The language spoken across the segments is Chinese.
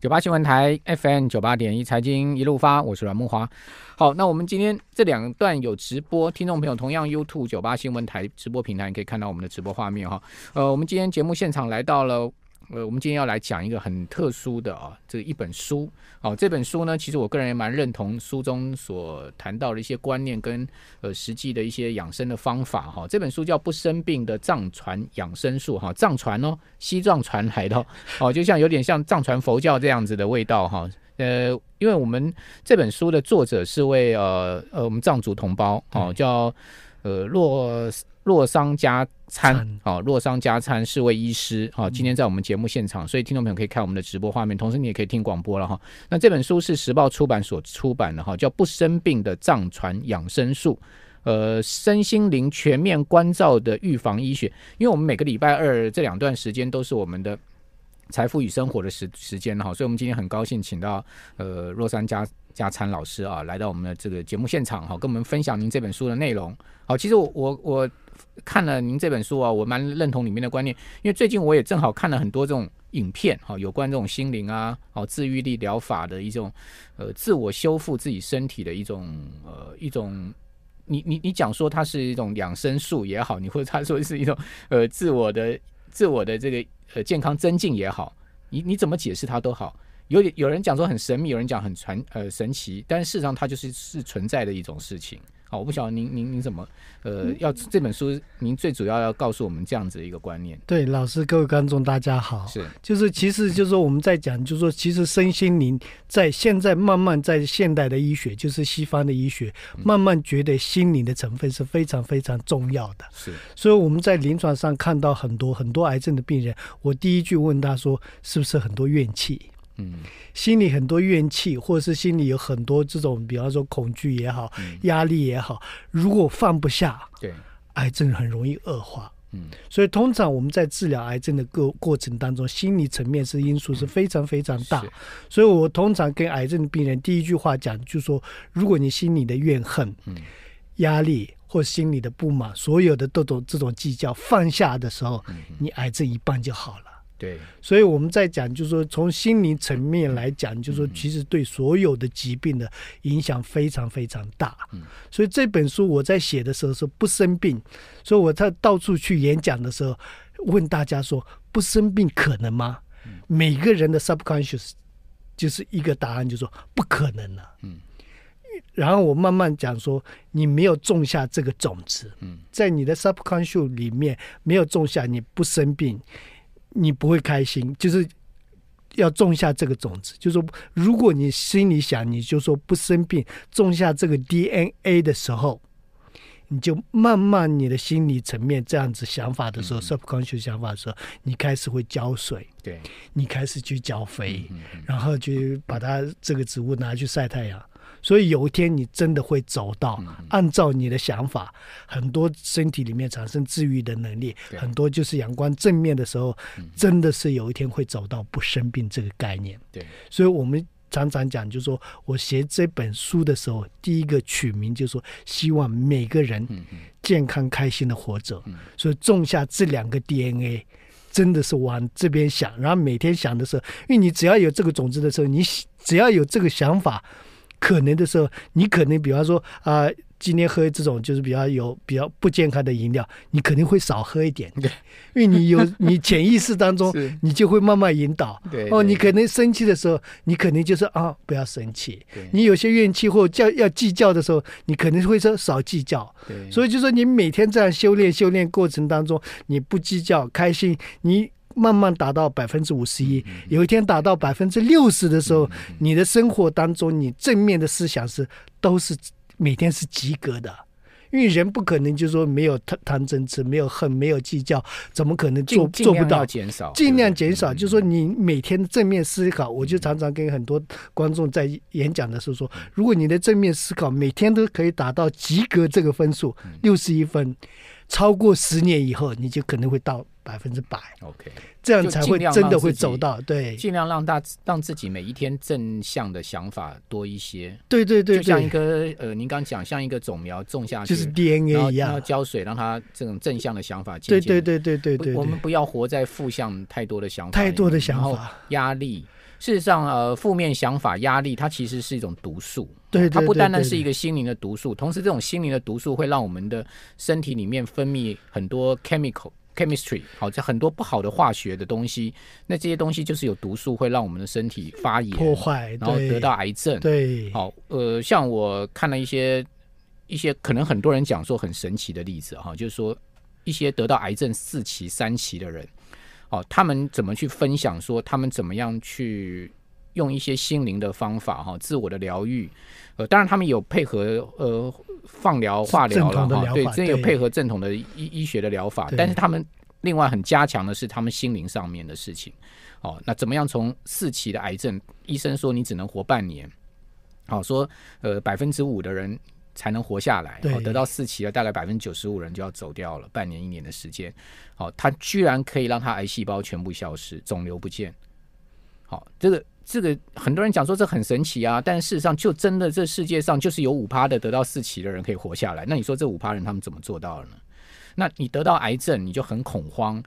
九八新闻台 FM 九八点一财经一路发，我是阮慕华。好，那我们今天这两段有直播，听众朋友同样 YouTube 九八新闻台直播平台你可以看到我们的直播画面哈。呃，我们今天节目现场来到了。呃，我们今天要来讲一个很特殊的啊，这一本书。哦，这本书呢，其实我个人也蛮认同书中所谈到的一些观念跟呃实际的一些养生的方法哈。这本书叫《不生病的藏传养生术》哈，藏传哦，西藏传来的哦，就像有点像藏传佛教这样子的味道哈。呃，因为我们这本书的作者是位呃呃我们藏族同胞哦，叫呃洛。洛桑加餐，好，洛桑加餐是位医师，好，今天在我们节目现场，所以听众朋友可以看我们的直播画面，同时你也可以听广播了哈。那这本书是时报出版所出版的哈，叫《不生病的藏传养生术》，呃，身心灵全面关照的预防医学。因为我们每个礼拜二这两段时间都是我们的财富与生活的时时间哈，所以我们今天很高兴请到呃洛桑加。加餐老师啊，来到我们的这个节目现场哈，跟我们分享您这本书的内容。好，其实我我我看了您这本书啊，我蛮认同里面的观念，因为最近我也正好看了很多这种影片哈，有关这种心灵啊、哦自愈力疗法的一种呃自我修复自己身体的一种呃一种，你你你讲说它是一种养生术也好，你或者他说是一种呃自我的自我的这个呃健康增进也好，你你怎么解释它都好。有有人讲说很神秘，有人讲很传呃神奇，但事实上它就是是存在的一种事情。好，我不晓得您您您怎么呃要这本书，您最主要要告诉我们这样子的一个观念。对，老师各位观众大家好，是就是其实就是说我们在讲，就是说其实身心灵在现在慢慢在现代的医学，就是西方的医学，慢慢觉得心灵的成分是非常非常重要的。是，所以我们在临床上看到很多很多癌症的病人，我第一句问他说，是不是很多怨气？嗯，心里很多怨气，或者是心里有很多这种，比方说恐惧也好，压力也好，如果放不下，对，癌症很容易恶化。嗯，所以通常我们在治疗癌症的过过程当中，心理层面是因素是非常非常大。所以我通常跟癌症病人第一句话讲，就是说，如果你心里的怨恨、嗯压力或心里的不满，所有的这种这种计较放下的时候，你癌症一半就好了。对，所以我们在讲，就是说从心理层面来讲，就是说其实对所有的疾病的影响非常非常大。嗯，所以这本书我在写的时候说不生病，所以我在到处去演讲的时候问大家说不生病可能吗？每个人的 subconscious 就是一个答案，就是说不可能了。嗯，然后我慢慢讲说你没有种下这个种子，嗯，在你的 subconscious 里面没有种下，你不生病。你不会开心，就是要种下这个种子。就是说，如果你心里想，你就说不生病，种下这个 DNA 的时候，你就慢慢你的心理层面这样子想法的时候、嗯、subconscious 想法的时候，你开始会浇水，对，你开始去浇肥，然后去把它这个植物拿去晒太阳。所以有一天你真的会走到，按照你的想法，很多身体里面产生治愈的能力，很多就是阳光正面的时候，真的是有一天会走到不生病这个概念。对，所以我们常常讲，就是说我写这本书的时候，第一个取名就是说，希望每个人健康开心的活着。所以种下这两个 DNA，真的是往这边想，然后每天想的时候，因为你只要有这个种子的时候，你只要有这个想法。可能的时候，你可能比方说啊、呃，今天喝这种就是比较有比较不健康的饮料，你肯定会少喝一点，对，因为你有你潜意识当中，你就会慢慢引导。对，对，哦，你可能生气的时候，你可能就是啊，不要生气。你有些怨气或叫要计较的时候，你可能会说少计较。对，所以就说你每天这样修炼修炼过程当中，你不计较，开心，你。慢慢达到百分之五十一，有一天达到百分之六十的时候，你的生活当中，你正面的思想是都是每天是及格的，因为人不可能就是说没有贪贪嗔痴，没有恨，没有计较，怎么可能做做不到？减少，尽量减少。就是说你每天正面思考，我就常常跟很多观众在演讲的时候说，如果你的正面思考每天都可以达到及格这个分数，六十一分，超过十年以后，你就可能会到。百分之百，OK，这样才会真的会走到对，尽量让大让自己每一天正向的想法多一些，对对对，就像一个呃，您刚讲像一个种苗种下去，就是 DNA 一样，然后浇水，让它这种正向的想法渐渐，对对对对对对，我们不要活在负向太多的想法，太多的想法，压力。事实上，呃，负面想法、压力，它其实是一种毒素。对，它不单单是一个心灵的毒素，同时这种心灵的毒素会让我们的身体里面分泌很多 chemical chemistry，好，这很多不好的化学的东西。那这些东西就是有毒素，会让我们的身体发炎、破坏，然后得到癌症。对，好，呃，像我看了一些一些可能很多人讲说很神奇的例子哈，就是说一些得到癌症四期、三期的人。哦，他们怎么去分享？说他们怎么样去用一些心灵的方法哈，自我的疗愈。呃，当然他们有配合呃放疗、化疗了哈，对，这有配合正统的医医学的疗法。但是他们另外很加强的是他们心灵上面的事情。哦，那怎么样从四期的癌症，医生说你只能活半年。好，说呃百分之五的人。才能活下来，哦，得到四期了，大概百分之九十五人就要走掉了，半年一年的时间，好，他居然可以让他癌细胞全部消失，肿瘤不见，好，这个这个很多人讲说这很神奇啊，但事实上就真的这世界上就是有五趴的得到四期的人可以活下来，那你说这五趴人他们怎么做到了呢？那你得到癌症你就很恐慌，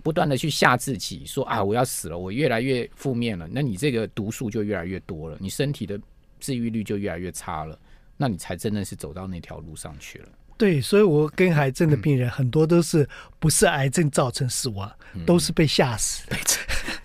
不断的去吓自己说啊我要死了，我越来越负面了，那你这个毒素就越来越多了，你身体的治愈率就越来越差了。那你才真的是走到那条路上去了。对，所以我跟癌症的病人很多都是不是癌症造成死亡，嗯、都是被吓死。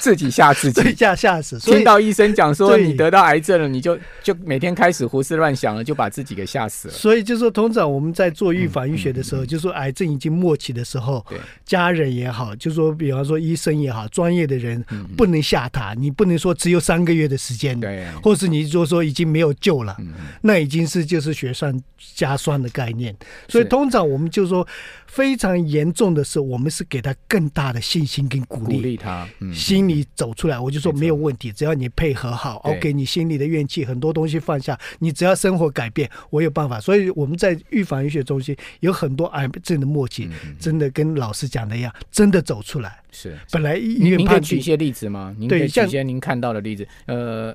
自己吓自己，吓吓死。听到医生讲说你得到癌症了，你就就每天开始胡思乱想了，就把自己给吓死了。所以就说，通常我们在做预防医学的时候，嗯嗯嗯、就说癌症已经末期的时候，家人也好，就说比方说医生也好，专业的人不能吓他，你不能说只有三个月的时间，对，或是你就说已经没有救了，那已经是就是雪上加霜的概念。所以通常我们就说。非常严重的时候，我们是给他更大的信心跟鼓励，鼓励他，嗯，心里走出来，我就说没有问题，只要你配合好，OK，你心里的怨气很多东西放下，你只要生活改变，我有办法。所以我们在预防医学中心有很多癌症的默契，真的跟老师讲的一样，真的走出来。是，本来医院您可以举一些例子吗？您可以举一些您看到的例子，呃。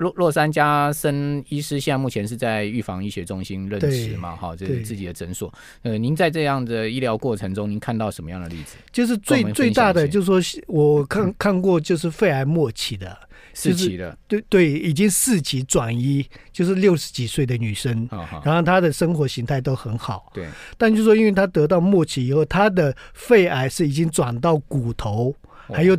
洛洛杉加森医师现在目前是在预防医学中心任职嘛？哈，这是自己的诊所。呃，您在这样的医疗过程中，您看到什么样的例子？就是最最大的，就是说我看、嗯、看过，就是肺癌末期的，四期的，对对，已经四期转移，就是六十几岁的女生，哦、然后她的生活形态都很好，对。但就是说，因为她得到末期以后，她的肺癌是已经转到骨头，哦、还有。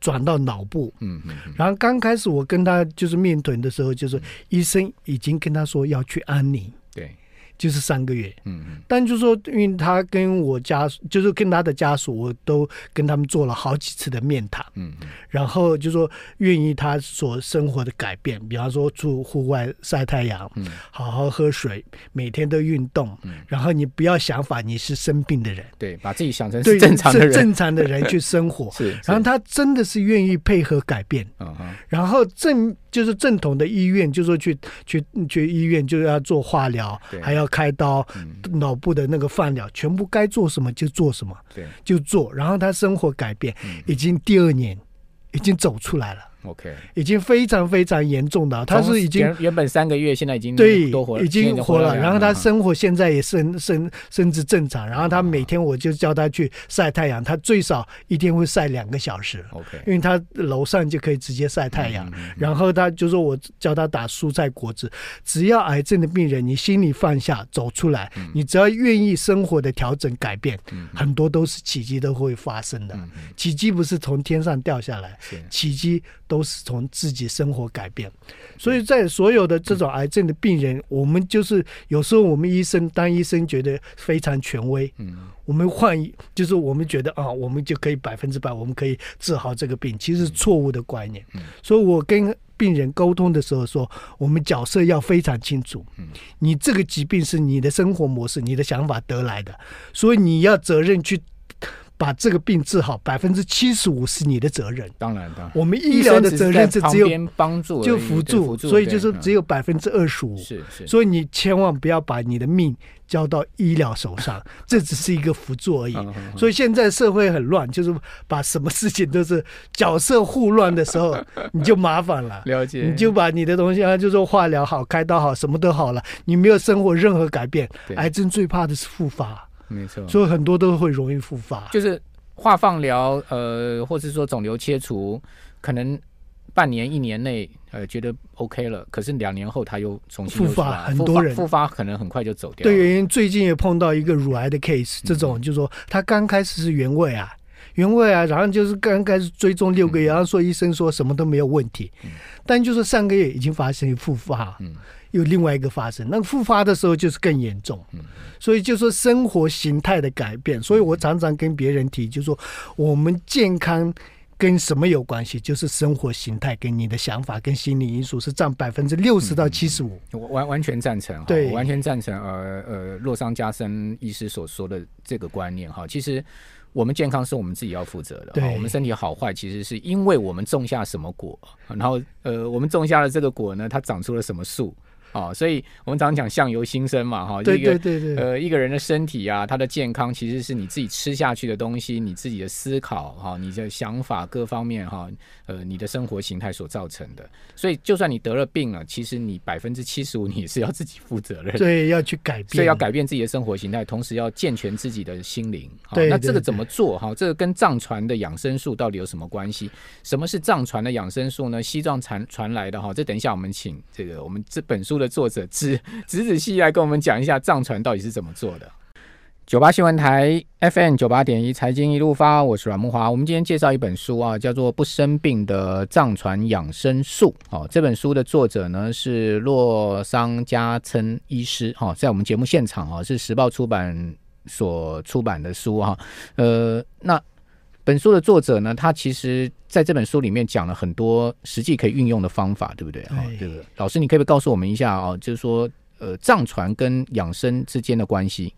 转到脑部，嗯嗯，然后刚开始我跟他就是面谈的时候，就是医生已经跟他说要去安宁，对。就是三个月，嗯嗯，但就是说，因为他跟我家属，就是跟他的家属，我都跟他们做了好几次的面谈，嗯嗯，然后就说愿意他所生活的改变，比方说住户外晒太阳，嗯，好好喝水，每天都运动，嗯，然后你不要想法你是生病的人，对，把自己想成是正常的人，正常的人去生活，是，然后他真的是愿意配合改变，嗯嗯，然后正。就是正统的医院，就是说去去去医院，就要做化疗，还要开刀，脑、嗯、部的那个放疗，全部该做什么就做什么，对，就做。然后他生活改变，嗯、已经第二年，已经走出来了。OK，已经非常非常严重的，他是已经原本三个月，现在已经对，已经活了。然后他生活现在也甚甚甚至正常。然后他每天我就叫他去晒太阳，他最少一天会晒两个小时。OK，因为他楼上就可以直接晒太阳。然后他就说我叫他打蔬菜果汁，只要癌症的病人，你心里放下，走出来，你只要愿意生活的调整改变，很多都是奇迹都会发生的。奇迹不是从天上掉下来，奇迹都。是从自己生活改变，所以在所有的这种癌症的病人，我们就是有时候我们医生当医生觉得非常权威，嗯，我们换就是我们觉得啊，我们就可以百分之百，我们可以治好这个病，其实是错误的观念。所以我跟病人沟通的时候说，我们角色要非常清楚，你这个疾病是你的生活模式、你的想法得来的，所以你要责任去。把这个病治好，百分之七十五是你的责任。当然，当然，我们医疗的责任是只有帮助，就辅助，所以就是只有百分之二十五。是是，所以你千万不要把你的命交到医疗手上，这只是一个辅助而已。所以现在社会很乱，就是把什么事情都是角色互乱的时候，你就麻烦了。了解，你就把你的东西啊，就说化疗好，开刀好，什么都好了，你没有生活任何改变，癌症最怕的是复发。没错，所以很多都会容易复发，就是化放疗，呃，或是说肿瘤切除，可能半年一年内呃觉得 OK 了，可是两年后他又重新复发，很多人。复发可能很快就走掉。对，因最近也碰到一个乳癌的 case，这种就是说他刚开始是原位啊，原位啊，然后就是刚开始追踪六个月，然后说医生说什么都没有问题，但就是上个月已经发生复发。有另外一个发生，那个复发的时候就是更严重，所以就说生活形态的改变，所以我常常跟别人提，就是说我们健康跟什么有关系？就是生活形态跟你的想法跟心理因素是占百分之六十到七十五。我完完全赞成，对，我完全赞成。呃呃，洛桑加森医师所说的这个观念哈，其实我们健康是我们自己要负责的，对，我们身体好坏其实是因为我们种下什么果，然后呃，我们种下了这个果呢，它长出了什么树。哦，所以我们常常讲相由心生嘛，哈，对对对对，呃，一个人的身体啊，他的健康其实是你自己吃下去的东西，你自己的思考哈，你的想法各方面哈，呃，你的生活形态所造成的。所以，就算你得了病了，其实你百分之七十五你也是要自己负责任，对，要去改变，所以要改变自己的生活形态，同时要健全自己的心灵。对，那这个怎么做？哈，这个跟藏传的养生术到底有什么关系？什么是藏传的养生术呢？西藏传传来的哈，这等一下我们请这个我们这本书的。作者仔仔仔细细来跟我们讲一下藏传到底是怎么做的。九八新闻台 FM 九八点一财经一路发，我是阮木华。我们今天介绍一本书啊，叫做《不生病的藏传养生术》。哦，这本书的作者呢是洛桑加村医师。哈，在我们节目现场啊，是时报出版所出版的书哈。呃，那。本书的作者呢，他其实在这本书里面讲了很多实际可以运用的方法，对不对？哈，这个老师，你可不可以告诉我们一下啊？就是说，呃，藏传跟养生之间的关系。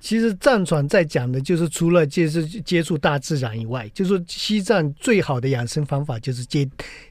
其实藏传在讲的就是除了就是接触大自然以外，就是说西藏最好的养生方法就是接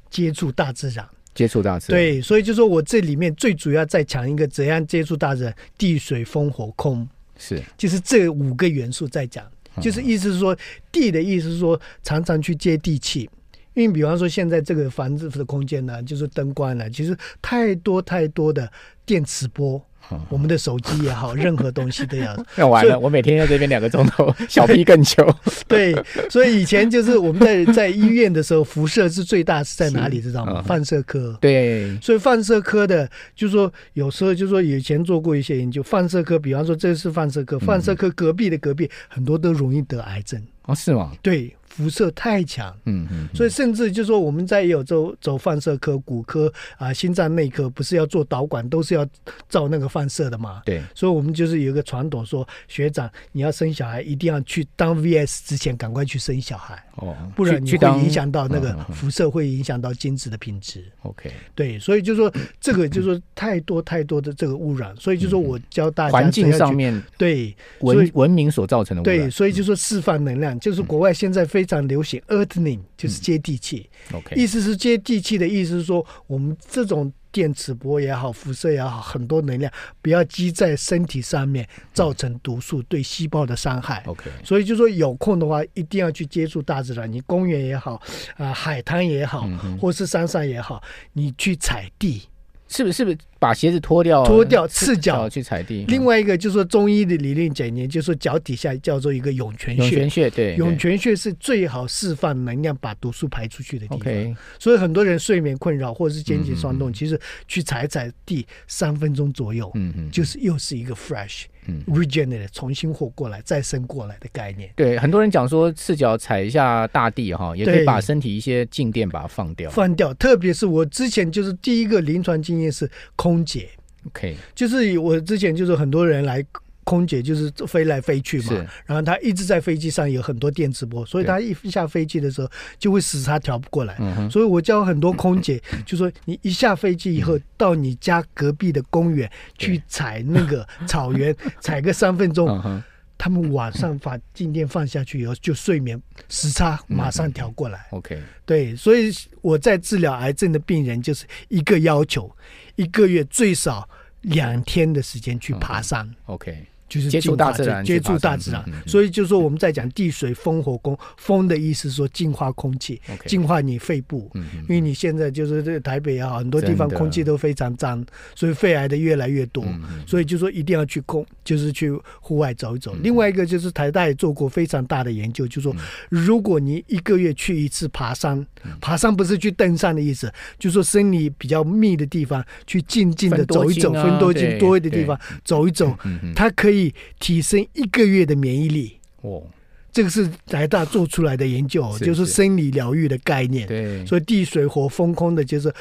接触大自然，接触大自然。对，所以就说我这里面最主要在讲一个怎样接触大自然，地水风火空，是，就是这五个元素在讲。就是意思是说，地的意思是说，常常去接地气，因为比方说现在这个房子的空间呢，就是灯光了，其实太多太多的电磁波。我们的手机也好，任何东西都要。那完了，我每天在这边两个钟头，小屁更久。对，所以以前就是我们在在医院的时候，辐射是最大是在哪里？知道吗？放射科。对。所以放射科的，就是说有时候就是说以前做过一些研究，放射科，比方说这是放射科，放射科隔壁的隔壁很多都容易得癌症。哦，是吗？对。辐射太强，嗯嗯，所以甚至就是说我们在也有走走放射科、骨科啊、心脏内科，不是要做导管，都是要照那个放射的嘛。对，所以我们就是有一个传统说，学长你要生小孩，一定要去当 VS 之前赶快去生小孩，哦，不然你会影响到那个辐射，会影响到精子的品质。OK，对，所以就是说这个就是说太多太多的这个污染，所以就是说我教大家环境上面对文文明所造成的污染，对，所以就是说释放能量，就是国外现在非。常流行 earthing，就是接地气。嗯 okay、意思是接地气的意思是说，我们这种电磁波也好，辐射也好，很多能量不要积在身体上面，造成毒素对细胞的伤害。OK，所以就说有空的话，一定要去接触大自然。你公园也好，啊、呃，海滩也好，或是山上也好，你去踩地。是不是？不是把鞋子脱掉？脱掉，赤脚去踩地。另外一个就是说，中医的理论讲呢，就是说脚底下叫做一个涌泉穴。涌泉穴，对，涌泉穴是最好释放能量、把毒素排出去的地方。所以很多人睡眠困扰或者是肩颈酸痛，其实去踩踩地三分钟左右，嗯嗯，就是又是一个 fresh。嗯，regenerate 重新活过来、再生过来的概念。对，很多人讲说赤脚踩一下大地哈，也可以把身体一些静电把它放掉。放掉，特别是我之前就是第一个临床经验是空姐。OK，就是我之前就是很多人来。空姐就是飞来飞去嘛，然后她一直在飞机上有很多电磁波，所以她一下飞机的时候就会时差调不过来。对所以我教很多空姐，就说你一下飞机以后，到你家隔壁的公园去踩那个草原，踩个三分钟，他们晚上把静电放下去以后，就睡眠时差马上调过来。OK，对，所以我在治疗癌症的病人，就是一个要求，一个月最少两天的时间去爬山。OK。就是接触大自然，接触大自然。所以就是说我们在讲地水风火宫，风的意思说净化空气，净化你肺部。因为你现在就是这个台北啊，很多地方空气都非常脏，所以肺癌的越来越多。所以就说一定要去空，就是去户外走一走。另外一个就是台大也做过非常大的研究，就是说如果你一个月去一次爬山，爬山不是去登山的意思，就是说森林比较密的地方去静静的走一走，分多精多的地方走一走，它可以。提升一个月的免疫力哦，这个是台大做出来的研究，是是就是生理疗愈的概念。对，所以地水火风空的，就是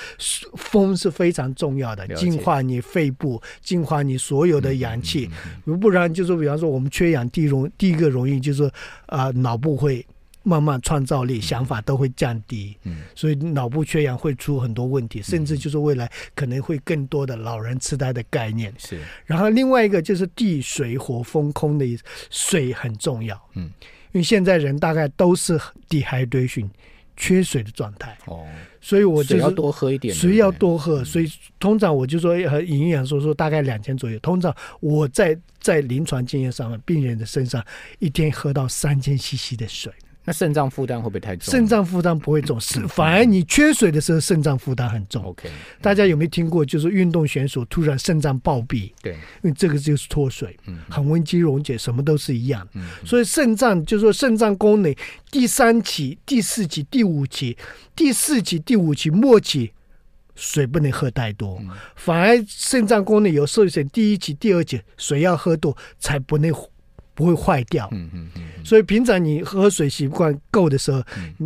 风是非常重要的，净化你肺部，净化你所有的氧气。如、嗯嗯嗯、不然，就是比方说我们缺氧，第一容第一个容易就是啊、呃，脑部会。慢慢创造力、想法都会降低，嗯，所以脑部缺氧会出很多问题，甚至就是未来可能会更多的老人痴呆的概念。是，然后另外一个就是地水火风空的意思，水很重要，嗯，因为现在人大概都是 dehydration 缺水的状态，哦，所以我就要多喝一点，水要多喝，所以通常我就说和营养说说大概两千左右，通常我在在临床经验上面，病人的身上一天喝到三千 CC 的水。那肾脏负担会不会太重？肾脏负担不会重，是反而你缺水的时候，肾脏负担很重。OK，大家有没有听过？就是运动选手突然肾脏暴毙，对，因为这个就是脱水，恒温机溶解，什么都是一样。所以肾脏就是说肾脏功能第三期、第四期、第五期、第四期、第五期末期，水不能喝太多，反而肾脏功能有受损，第一期、第二期水要喝多才不能。不会坏掉，嗯嗯嗯，所以平常你喝水习惯够的时候，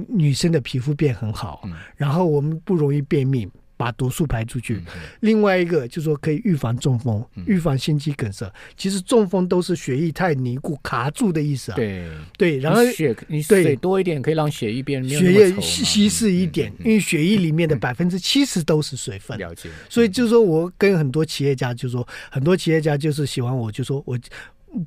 女生的皮肤变很好，然后我们不容易便秘，把毒素排出去。另外一个就是说可以预防中风，预防心肌梗塞。其实中风都是血液太凝固卡住的意思啊。对对，然后血你水多一点可以让血液变血液稀稀释一点，因为血液里面的百分之七十都是水分。了解。所以就是说我跟很多企业家就说，很多企业家就是喜欢我，就说我。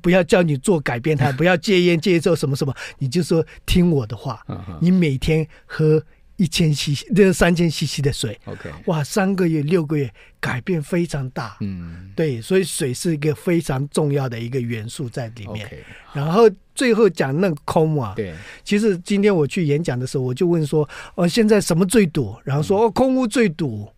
不要叫你做改变，他 不要戒烟戒酒什么什么，你就说听我的话，你每天喝一千 CC，这三千 CC 的水，OK，哇，三个月六个月改变非常大，嗯，对，所以水是一个非常重要的一个元素在里面。然后最后讲那个空啊，对，其实今天我去演讲的时候，我就问说，哦，现在什么最堵？然后说哦，空屋最堵，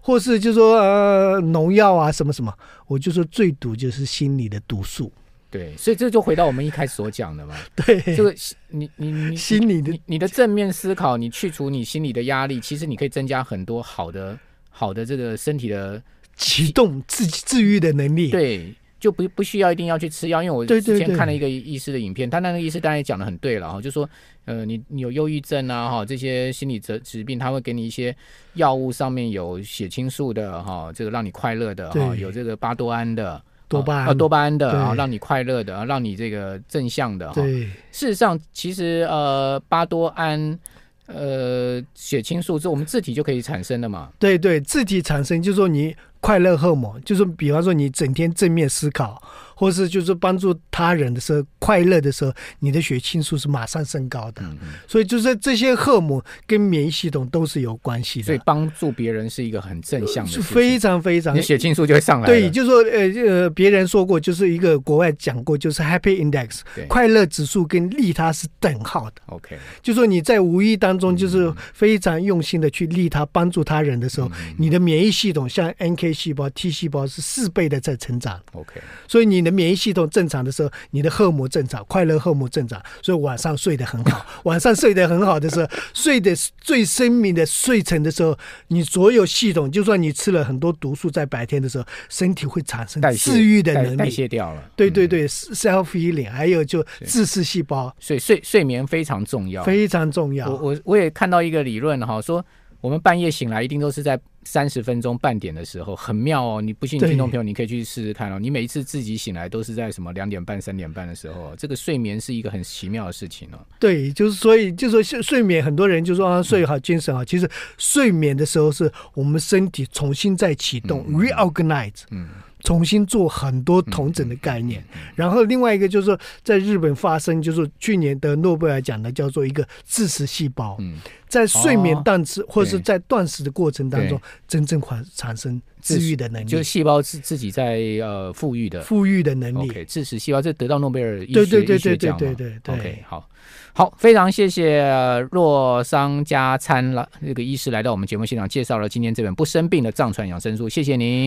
或是就说呃农药啊什么什么，我就说最毒就是心理的毒素。对，所以这就回到我们一开始所讲的嘛。对，这个你你你心理的你，你的正面思考，你去除你心理的压力，其实你可以增加很多好的好的这个身体的 启动自治愈的能力。对，就不不需要一定要去吃药，因为我之前看了一个医师的影片，他那个医师当然也讲的很对了哈，就说呃你你有忧郁症啊哈这些心理疾疾病，他会给你一些药物，上面有血清素的哈，这个让你快乐的哈，有这个巴多胺的。多巴胺，啊、多巴胺的啊，让你快乐的啊，让你这个正向的哈。对，事实上，其实呃，巴多胺，呃，血清素是我们自体就可以产生的嘛。对对，自体产生，就是说你快乐荷尔蒙，就是比方说你整天正面思考。或是就是帮助他人的时候，快乐的时候，你的血清素是马上升高的。嗯嗯，所以就是这些荷尔蒙跟免疫系统都是有关系的。所以帮助别人是一个很正向的事情，非常非常，你血清素就会上来。对，就是说呃呃，别人说过，就是一个国外讲过，就是 Happy Index，快乐指数跟利他是等号的。OK，就说你在无意当中就是非常用心的去利他帮助他人的时候，嗯、你的免疫系统像 NK 细胞、T 细胞是四倍的在成长。OK，所以你。你的免疫系统正常的时候，你的荷尔蒙正常，快乐荷尔蒙正常，所以晚上睡得很好。晚上睡得很好的时候，睡得最深眠的睡沉的时候，你所有系统，就算你吃了很多毒素，在白天的时候，身体会产生治愈的能力，代谢掉了。对对对，self healing，还有就自噬细胞。所以睡睡眠非常重要，非常重要。我我我也看到一个理论哈，说我们半夜醒来一定都是在。三十分钟半点的时候很妙哦，你不信听众朋友，你可以去试试看哦。你每一次自己醒来都是在什么两点半、三点半的时候，这个睡眠是一个很奇妙的事情哦。对，就是所以就说睡睡眠，很多人就说啊睡好精神好，其实睡眠的时候是我们身体重新再启动，reorganize。嗯。重新做很多同整的概念。然后另外一个就是说，在日本发生，就是去年的诺贝尔奖的叫做一个致死细胞，在睡眠断食或者是在断食的过程当中，真正产产生治愈的能力，就是细胞自自己在呃富裕的富裕的能力。致死细胞这得到诺贝尔医学对对对对对对对,对。OK，好。好，非常谢谢洛桑加餐了那个医师来到我们节目现场，介绍了今天这本《不生病的藏传养生书》，谢谢您。